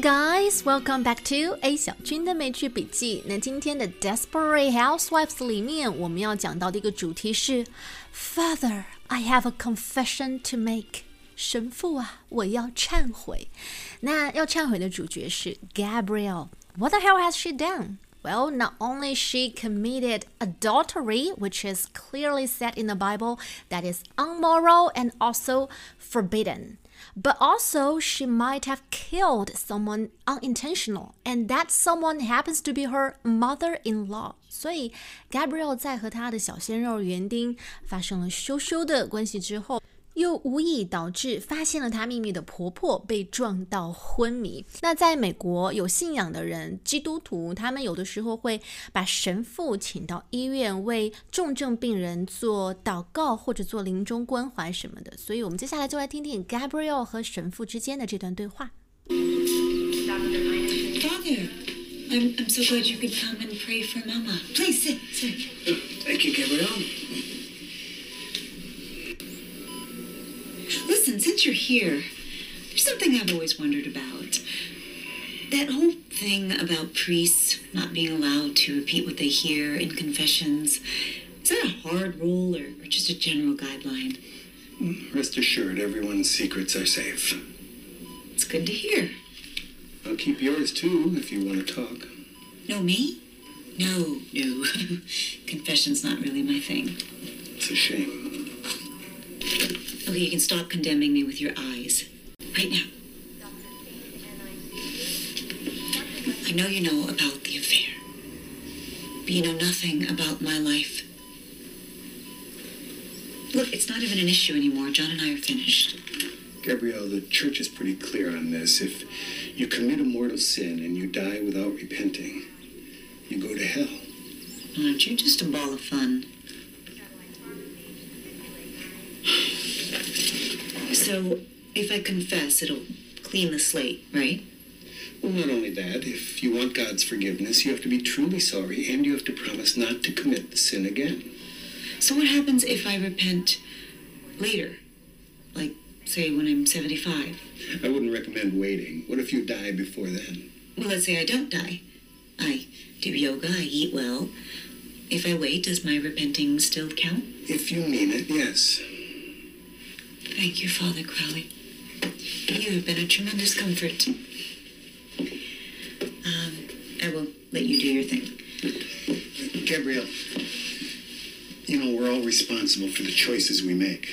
guys, welcome back to A 小军的美剧笔记。那今天的 Desperate Housewives 里面，我们要讲到的一个主题是 Father, I have a confession to make。神父啊，我要忏悔。那要忏悔的主角是 Gabrielle。What the hell has she done? Well, not only she committed adultery, which is clearly said in the Bible that is unmoral and also forbidden, but also she might have killed someone unintentional, and that someone happens to be her mother-in-law. 所以，Gabrielle 在和她的小鲜肉园丁发生了羞羞的关系之后。 又无意导致发现了她秘密的婆婆被撞到昏迷。那在美国有信仰的人，基督徒，他们有的时候会把神父请到医院为重症病人做祷告或者做临终关怀什么的。所以，我们接下来就来听听 Gabriel 和神父之间的这段对话。Father, I'm I'm so glad you could come and pray for Mama. Please sit, sit. Thank you, Gabrielle. Since you're here, there's something I've always wondered about. That whole thing about priests not being allowed to repeat what they hear in confessions. Is that a hard rule or, or just a general guideline? Rest assured, everyone's secrets are safe. It's good to hear. I'll keep yours too if you want to talk. No, me? No, no. Confession's not really my thing. It's a shame. Okay, you can stop condemning me with your eyes. Right now. I know you know about the affair, but you know nothing about my life. Look, it's not even an issue anymore. John and I are finished. Gabrielle, the church is pretty clear on this. If you commit a mortal sin and you die without repenting, you go to hell. Aren't you just a ball of fun? So, if I confess, it'll clean the slate, right? Well, not only that, if you want God's forgiveness, you have to be truly sorry and you have to promise not to commit the sin again. So, what happens if I repent later? Like, say, when I'm 75? I wouldn't recommend waiting. What if you die before then? Well, let's say I don't die. I do yoga, I eat well. If I wait, does my repenting still count? If you mean it, yes. Thank you, Father Crowley. You have been a tremendous comfort. Um, I will let you do your thing. Gabrielle, you know, we're all responsible for the choices we make.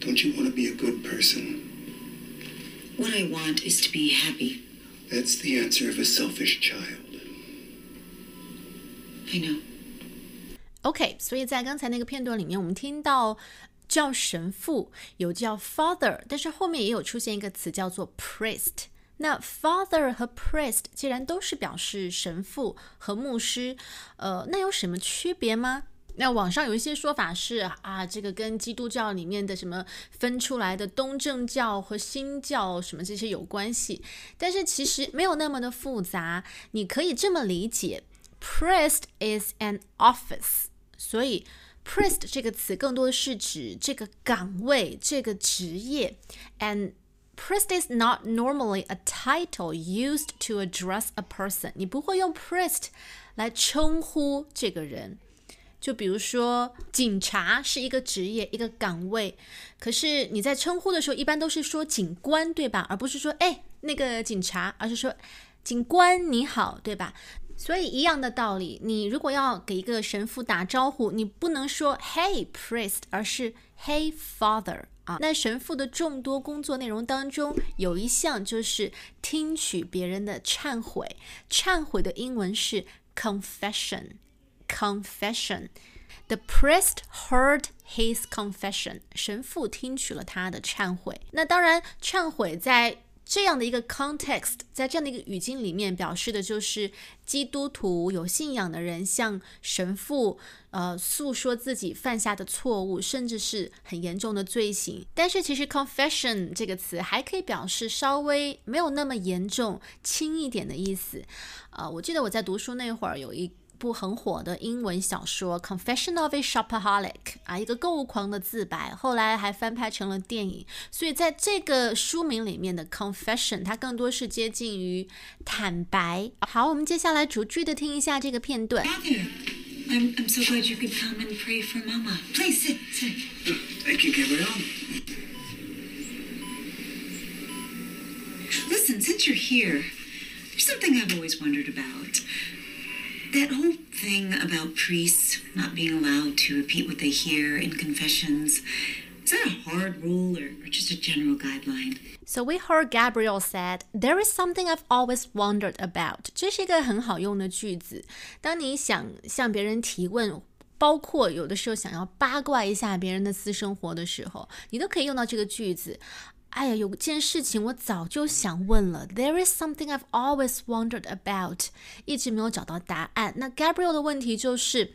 Don't you want to be a good person? What I want is to be happy. That's the answer of a selfish child. I know. OK，所以在刚才那个片段里面，我们听到 叫神父有叫 father，但是后面也有出现一个词叫做 priest。那 father 和 priest 既然都是表示神父和牧师，呃，那有什么区别吗？那网上有一些说法是啊，这个跟基督教里面的什么分出来的东正教和新教什么这些有关系，但是其实没有那么的复杂。你可以这么理解，priest is an office，所以 priest 这个词更多的是指这个岗位、这个职业，and priest is not normally a title used to address a person。你不会用 priest 来称呼这个人。就比如说，警察是一个职业、一个岗位，可是你在称呼的时候，一般都是说警官，对吧？而不是说哎那个警察，而是说警官你好，对吧？所以一样的道理，你如果要给一个神父打招呼，你不能说 Hey priest，而是 Hey father 啊。那神父的众多工作内容当中，有一项就是听取别人的忏悔，忏悔的英文是 confession。confession. The priest heard his confession. 神父听取了他的忏悔。那当然，忏悔在这样的一个 context，在这样的一个语境里面，表示的就是基督徒有信仰的人向神父呃诉说自己犯下的错误，甚至是很严重的罪行。但是其实 confession 这个词还可以表示稍微没有那么严重、轻一点的意思。呃，我记得我在读书那会儿有一。部很火的英文小说《Confession of a Shopaholic》啊，一个购物狂的自白，后来还翻拍成了电影。所以在这个书名里面的 confession，它更多是接近于坦白。好，我们接下来逐句的听一下这个片段。I'm, I'm so glad you could come and pray for Mama. Please sit, sit. Thank you, Gabriel. Listen, since you're here, there's something I've always wondered about. That whole thing about priests not being allowed to repeat what they hear in confessions. Is that a hard rule or, or just a general guideline? So we heard Gabriel said, "There is something I've always wondered about." 这是一个很好用的句子。当你想向别人提问，包括有的时候想要八卦一下别人的私生活的时候，你都可以用到这个句子。 哎呀，有件事情我早就想问了。There is something I've always wondered about，一直没有找到答案。那 Gabriel 的问题就是，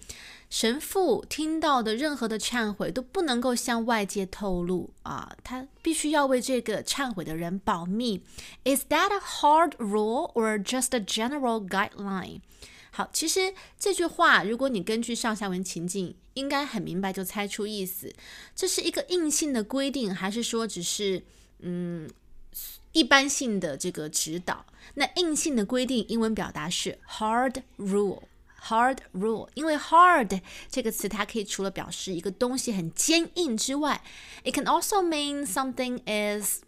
神父听到的任何的忏悔都不能够向外界透露啊，他必须要为这个忏悔的人保密。Is that a hard rule or just a general guideline？好，其实这句话，如果你根据上下文情境，应该很明白就猜出意思。这是一个硬性的规定，还是说只是嗯一般性的这个指导？那硬性的规定，英文表达是 hard rule。hard rule，因为 hard 这个词，它可以除了表示一个东西很坚硬之外，it can also mean something is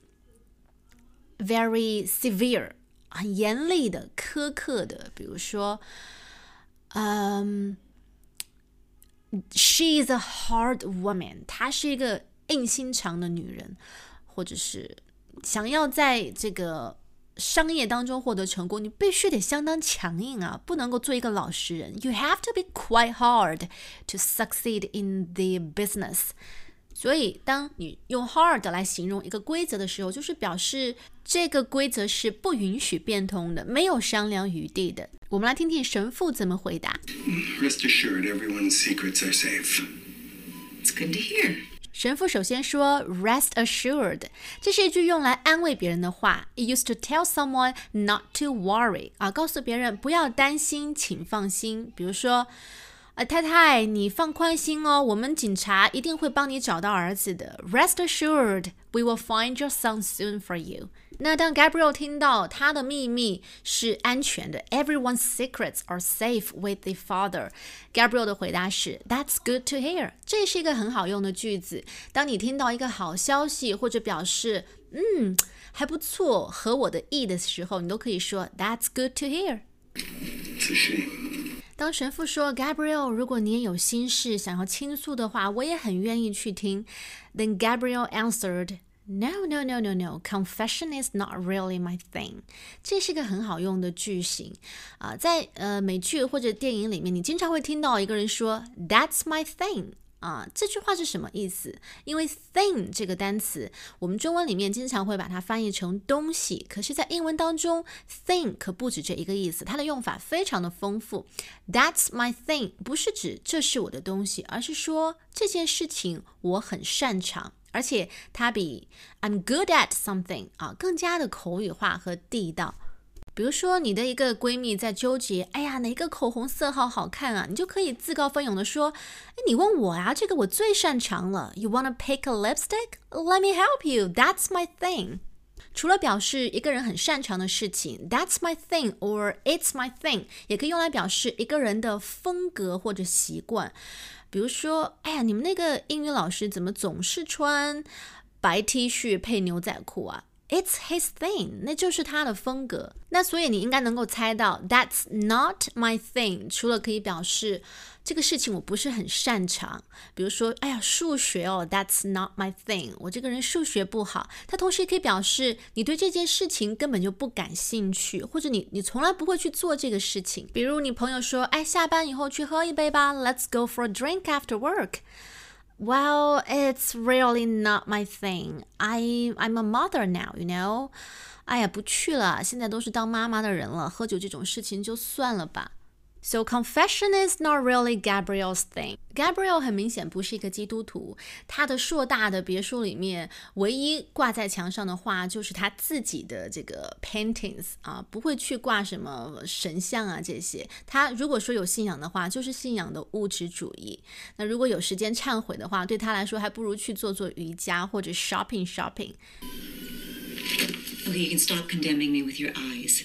very severe，很严厉的、苛刻的。比如说，嗯、she is a hard woman，她是一个硬心肠的女人，或者是想要在这个商业当中获得成功，你必须得相当强硬啊，不能够做一个老实人。You have to be quite hard to succeed in the business。所以，当你用 hard 来形容一个规则的时候，就是表示这个规则是不允许变通的，没有商量余地的。我们来听听神父怎么回答。 Rest assured, everyone's secrets are safe. It's good to hear. 神父首先说，rest assured，这是一句用来安慰别人的话。It used to tell someone not to worry，啊，告诉别人不要担心，请放心。比如说，啊，太太，你放宽心哦，我们警察一定会帮你找到儿子的。Rest assured, we will find your son soon for you。那当 Gabriel 听到他的秘密是安全的，Everyone's secrets are safe with the Father，Gabriel 的回答是 That's good to hear。这是一个很好用的句子。当你听到一个好消息，或者表示嗯还不错，合我的意的时候，你都可以说 That's good to hear。 It's a shame. 当神父说 Gabriel，如果你也有心事想要倾诉的话，我也很愿意去听。Then Gabriel answered. No, no, no, no, no. Confession is not really my thing. 这是个很好用的句型啊、在呃美剧或者电影里面，你经常会听到一个人说 "That's my thing." 啊，这句话是什么意思？因为 thing 这个单词，我们中文里面经常会把它翻译成东西，可是，在英文当中，thing 可不止这一个意思，它的用法非常的丰富。That's my thing 不是指这是我的东西，而是说这件事情我很擅长，而且它比 I'm good at something 啊更加的口语化和地道。比如说，你的一个闺蜜在纠结，哎呀，哪个口红色号好看啊？你就可以自告奋勇的说，哎，你问我啊，这个我最擅长了。You wanna pick a lipstick? Let me help you. That's my thing. 除了表示一个人很擅长的事情，That's my thing or It's my thing，也可以用来表示一个人的风格或者习惯。比如说，哎呀，你们那个英语老师怎么总是穿白 T 恤配牛仔裤啊？？It's his thing，那就是他的风格。那所以你应该能够猜到，That's not my thing。除了可以表示这个事情我不是很擅长，比如说，哎呀，数学哦，That's not my thing，我这个人数学不好。它同时也可以表示你对这件事情根本就不感兴趣，或者你你从来不会去做这个事情。比如你朋友说，哎，下班以后去喝一杯吧，Let's go for a drink after work。Well, it's really not my thing. I I'm a mother now, you know. 哎呀，不去了，现在都是当妈妈的人了，喝酒这种事情就算了吧。So confession is not really Gabriel's thing. Gabriel 很明显不是一个基督徒，他的硕大的别墅里面唯一挂在墙上的画就是他自己的这个 paintings 啊，不会去挂什么神像啊这些。他如果说有信仰的话，就是信仰的物质主义。那如果有时间忏悔的话，对他来说还不如去做做瑜伽或者 shopping shopping。Okay, you can stop condemning me with your eyes.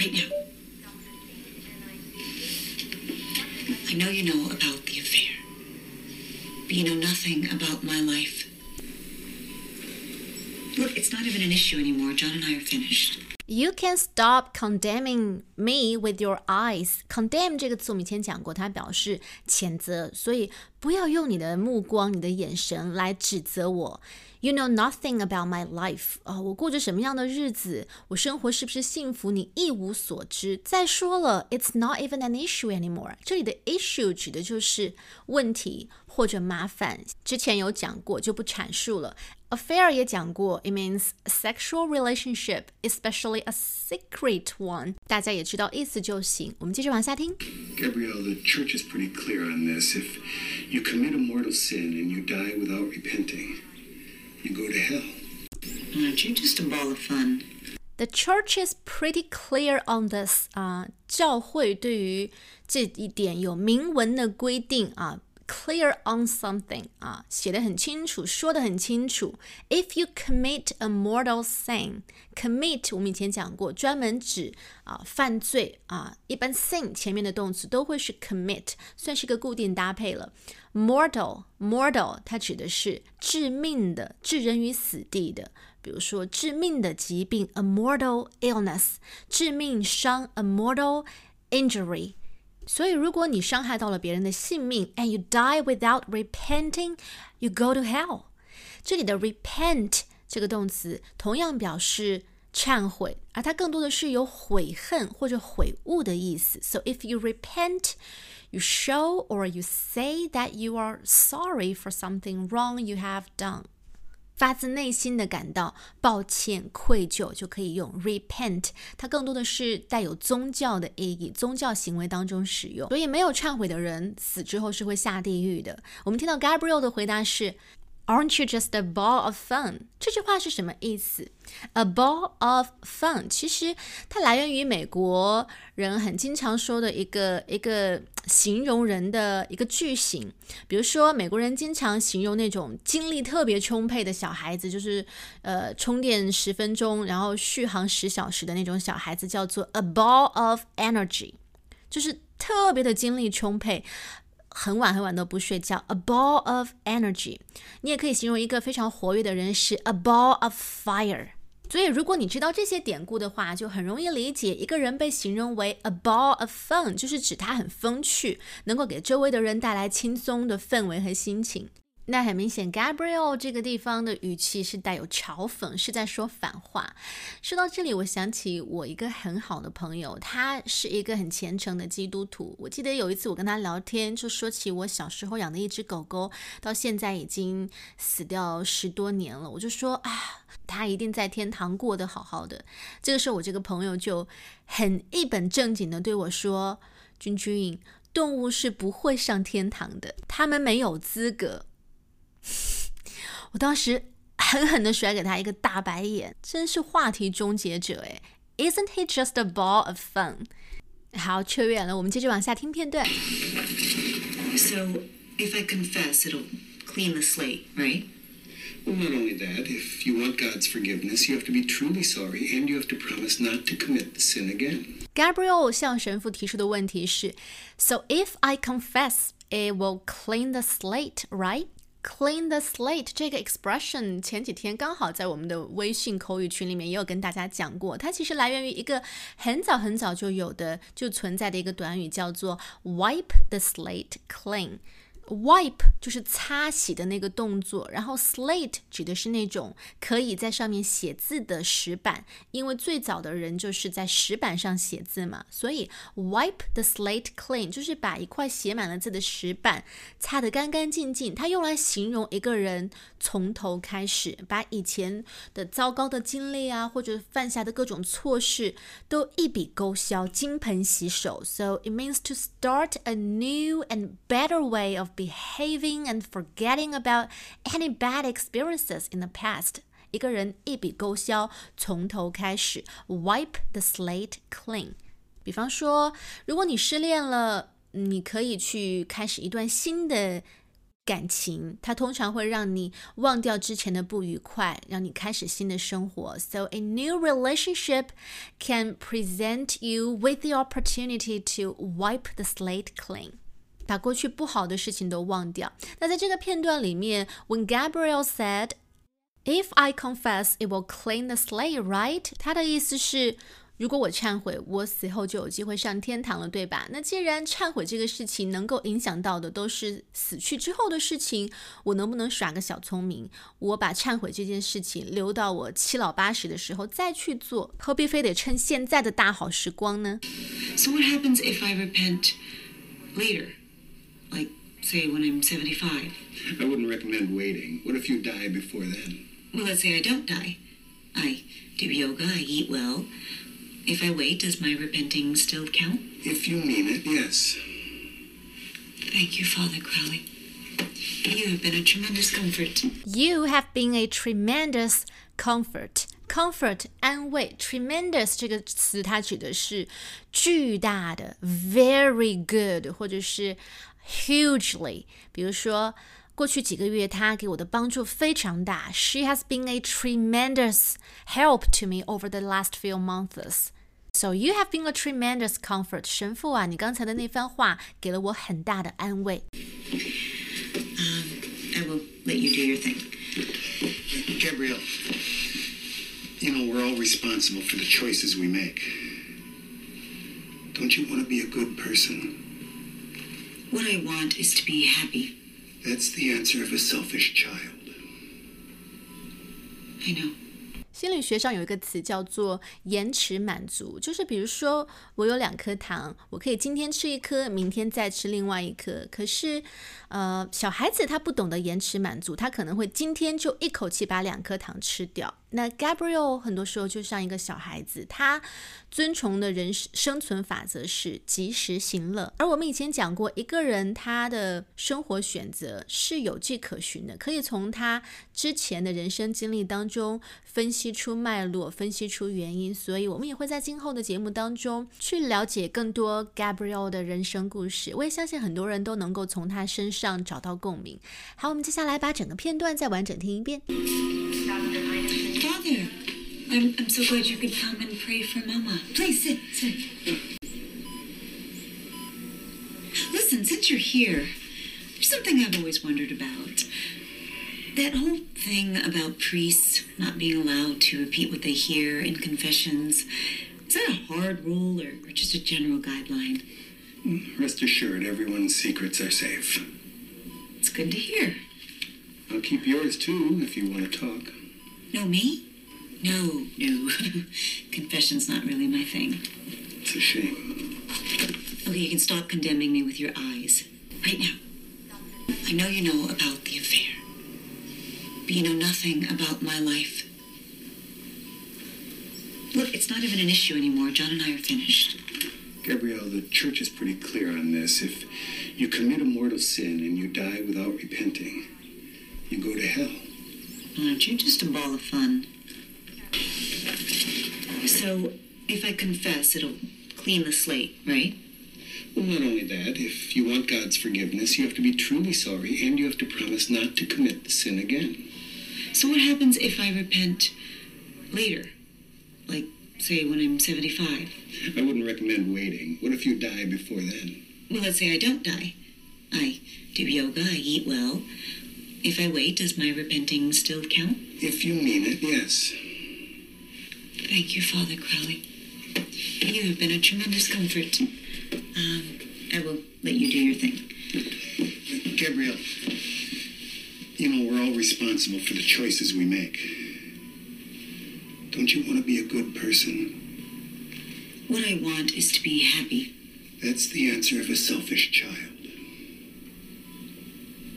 Right now. I know you know about the affair, but you know nothing about my life. Look, it's not even an issue anymore. John and I are finished. You can stop condemning me with your eyes. Condemn 这个词我们以前讲过，它表示谴责，所以不要用你的目光、你的眼神来指责我。You know nothing about my life 啊，我过着什么样的日子，我生活是不是幸福，你一无所知。再说了，It's not even an issue anymore。这里的 issue 指的就是问题或者麻烦。之前有讲过，就不阐述了。Affair 也讲过，it means sexual relationship, especially a secret one。大家也知道意思就行。我们接着往下听。Gabrielle, the church is pretty clear on this. If you commit a mortal sin and you die without repenting, you go to hell. Aren't you just a ball of fun? The church is pretty clear on this 啊、教会对于这一点有明文的规定啊。 Clear on something 啊，写的很清楚，说的很清楚。If you commit a mortal sin，commit 我们以前讲过，专门指啊犯罪啊，一般 sin 前面的动词都会是 commit，算是个固定搭配了。Mortal，mortal 它指的是致命的、置人于死地的，比如说致命的疾病，a mortal illness，致命伤，a mortal injury。所以，如果你伤害到了别人的性命，and you die without repenting, you go to hell。这里的 repent 这个动词同样表示忏悔，而它更多的是有悔恨或者悔悟的意思。So if you repent, you show or you say that you are sorry for something wrong you have done. 发自内心的感到抱歉、愧疚，就可以用 repent。它更多的是带有宗教的意义，宗教行为当中使用。所以没有忏悔的人，死之后是会下地狱的。我们听到 Gabriel 的回答是。Aren't you just a ball of fun？这句话是什么意思？A ball of fun，其实它来源于美国人很经常说的一个一个形容人的一个句型。比如说，美国人经常形容那种精力特别充沛的小孩子，就是呃充电十分钟，然后续航十小时的那种小孩子，叫做 a ball of energy，就是特别的精力充沛。很晚很晚都不睡觉，a ball of energy。你也可以形容一个非常活跃的人是 a ball of fire。所以，如果你知道这些典故的话，就很容易理解一个人被形容为 a ball of fun，就是指他很风趣，能够给周围的人带来轻松的氛围和心情。那很明显，Gabriel 这个地方的语气是带有嘲讽，是在说反话。说到这里，我想起我一个很好的朋友，他是一个很虔诚的基督徒。我记得有一次我跟他聊天，就说起我小时候养的一只狗狗，到现在已经死掉十多年了。我就说啊，它一定在天堂过得好好的。这个时候，我这个朋友就很一本正经的对我说：“君君，动物是不会上天堂的，他们没有资格。”我当时狠狠地甩给他一个大白眼，真是话题终结者哎！Isn't he just a ball of fun？好，扯远了，我们接着往下听片段。 So, if I confess, it'll clean the slate, right? Well, not only that, if you want God's forgiveness, you have to be truly sorry and you have to promise not to commit the sin again. Gabriel 向神父提出的问题是：So if I confess, it will clean the slate, right? Clean the slate 这个 expression 前几天刚好在我们的微信口语群里面也有跟大家讲过，它其实来源于一个很早很早就有的就存在的一个短语，叫做 wipe the slate clean。Wipe 就是擦洗的那个动作，然后 slate 指的是那种可以在上面写字的石板，因为最早的人就是在石板上写字嘛，所以 wipe the slate clean 就是把一块写满了字的石板擦得干干净净。它用来形容一个人从头开始，把以前的糟糕的经历啊，或者犯下的各种错事都一笔勾销，金盆洗手。So it means to start a new and better way of behaving and forgetting about any bad experiences in the past. 一个人一笔勾销，从头开始，wipe the slate clean。比方说，如果你失恋了，你可以去开始一段新的感情，它通常会让你忘掉之前的不愉快，让你开始新的生活。So a new relationship can present you with the opportunity to wipe the slate clean. 把过去不好的事情都忘掉。那在这个片段里面，When Gabriel said, "If I confess, it will clean the slate, right?" 他的意思是，如果我忏悔，我死后就有机会上天堂了，对吧？那既然忏悔这个事情能够影响到的都是死去之后的事情，我能不能耍个小聪明？我把忏悔这件事情留到我七老八十的时候再去做，何必非得趁现在的大好时光呢So what happens if I repent later? Like, say, when I'm 75? I wouldn't recommend waiting. What if you die before then? Well, let's say I don't die. I do yoga, I eat well. If I wait, does my repenting still count? If you mean it, yes. Thank you, Father Crowley. You have been a tremendous comfort. You have been a tremendous comfort. Comfort 安慰，tremendous 这个词它指的是巨大的，very good，或者是 hugely。比如说，过去几个月他给我的帮助非常大。She has been a tremendous help to me over the last few months. So you have been a tremendous comfort. 神父啊，你刚才的那番话给了我很大的安慰。 I will let you do your thing. Gabrielle, you know, we're all responsible for the choices we make. Don't you want to be a good person? What I want is to be happy. That's the answer of a selfish child. I know. 心理学上有一个词叫做延迟满足，就是比如说我有两颗糖，我可以今天吃一颗，明天再吃另外一颗。可是，呃，小孩子他不懂得延迟满足，他可能会今天就一口气把两颗糖吃掉。那 Gabriel 很多时候就像一个小孩子，他遵从的人生存法则是及时行乐。而我们以前讲过，一个人他的生活选择是有迹可循的，可以从他之前的人生经历当中分析出脉络，分析出原因。所以，我们也会在今后的节目当中去了解更多 Gabriel 的人生故事。我也相信很多人都能够从他身上找到共鸣。好，我们接下来把整个片段再完整听一遍。Father, I'm, I'm so glad you could come and pray for Mama. Please sit, sit. Listen, since you're here, there's something I've always wondered about. That whole thing about priests not being allowed to repeat what they hear in confessions, is that a hard rule or, or just a general guideline? Rest assured, everyone's secrets are safe. It's good to hear. I'll keep yours too if you want to talk. No, me? No, no. Confession's not really my thing. It's a shame. Okay, you can stop condemning me with your eyes. Right now. I know you know about the affair. But you know nothing about my life. Look, it's not even an issue anymore. John and I are finished. Gabrielle, the church is pretty clear on this. If you commit a mortal sin and you die without repenting, you go to hell. Aren't you just a ball of fun? So, if I confess, it'll clean the slate, right? Well, not only that, if you want God's forgiveness, you have to be truly sorry and you have to promise not to commit the sin again. So, what happens if I repent later? Like, say, when I'm 75? I wouldn't recommend waiting. What if you die before then? Well, let's say I don't die. I do yoga, I eat well. If I wait, does my repenting still count? If you mean it, yes. Thank you, Father Crowley. You have been a tremendous comfort. Um, I will let you do your thing. Gabriel, you know, we're all responsible for the choices we make. Don't you want to be a good person? What I want is to be happy. That's the answer of a selfish child.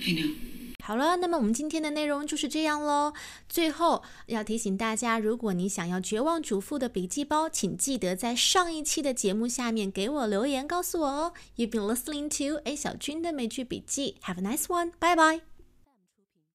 I know. 好了，那么我们今天的内容就是这样喽。最后要提醒大家，如果你想要绝望主妇的笔记包，请记得在上一期的节目下面给我留言告诉我哦。You've been listening to A 小军的美剧笔记。Have a nice one. Bye bye.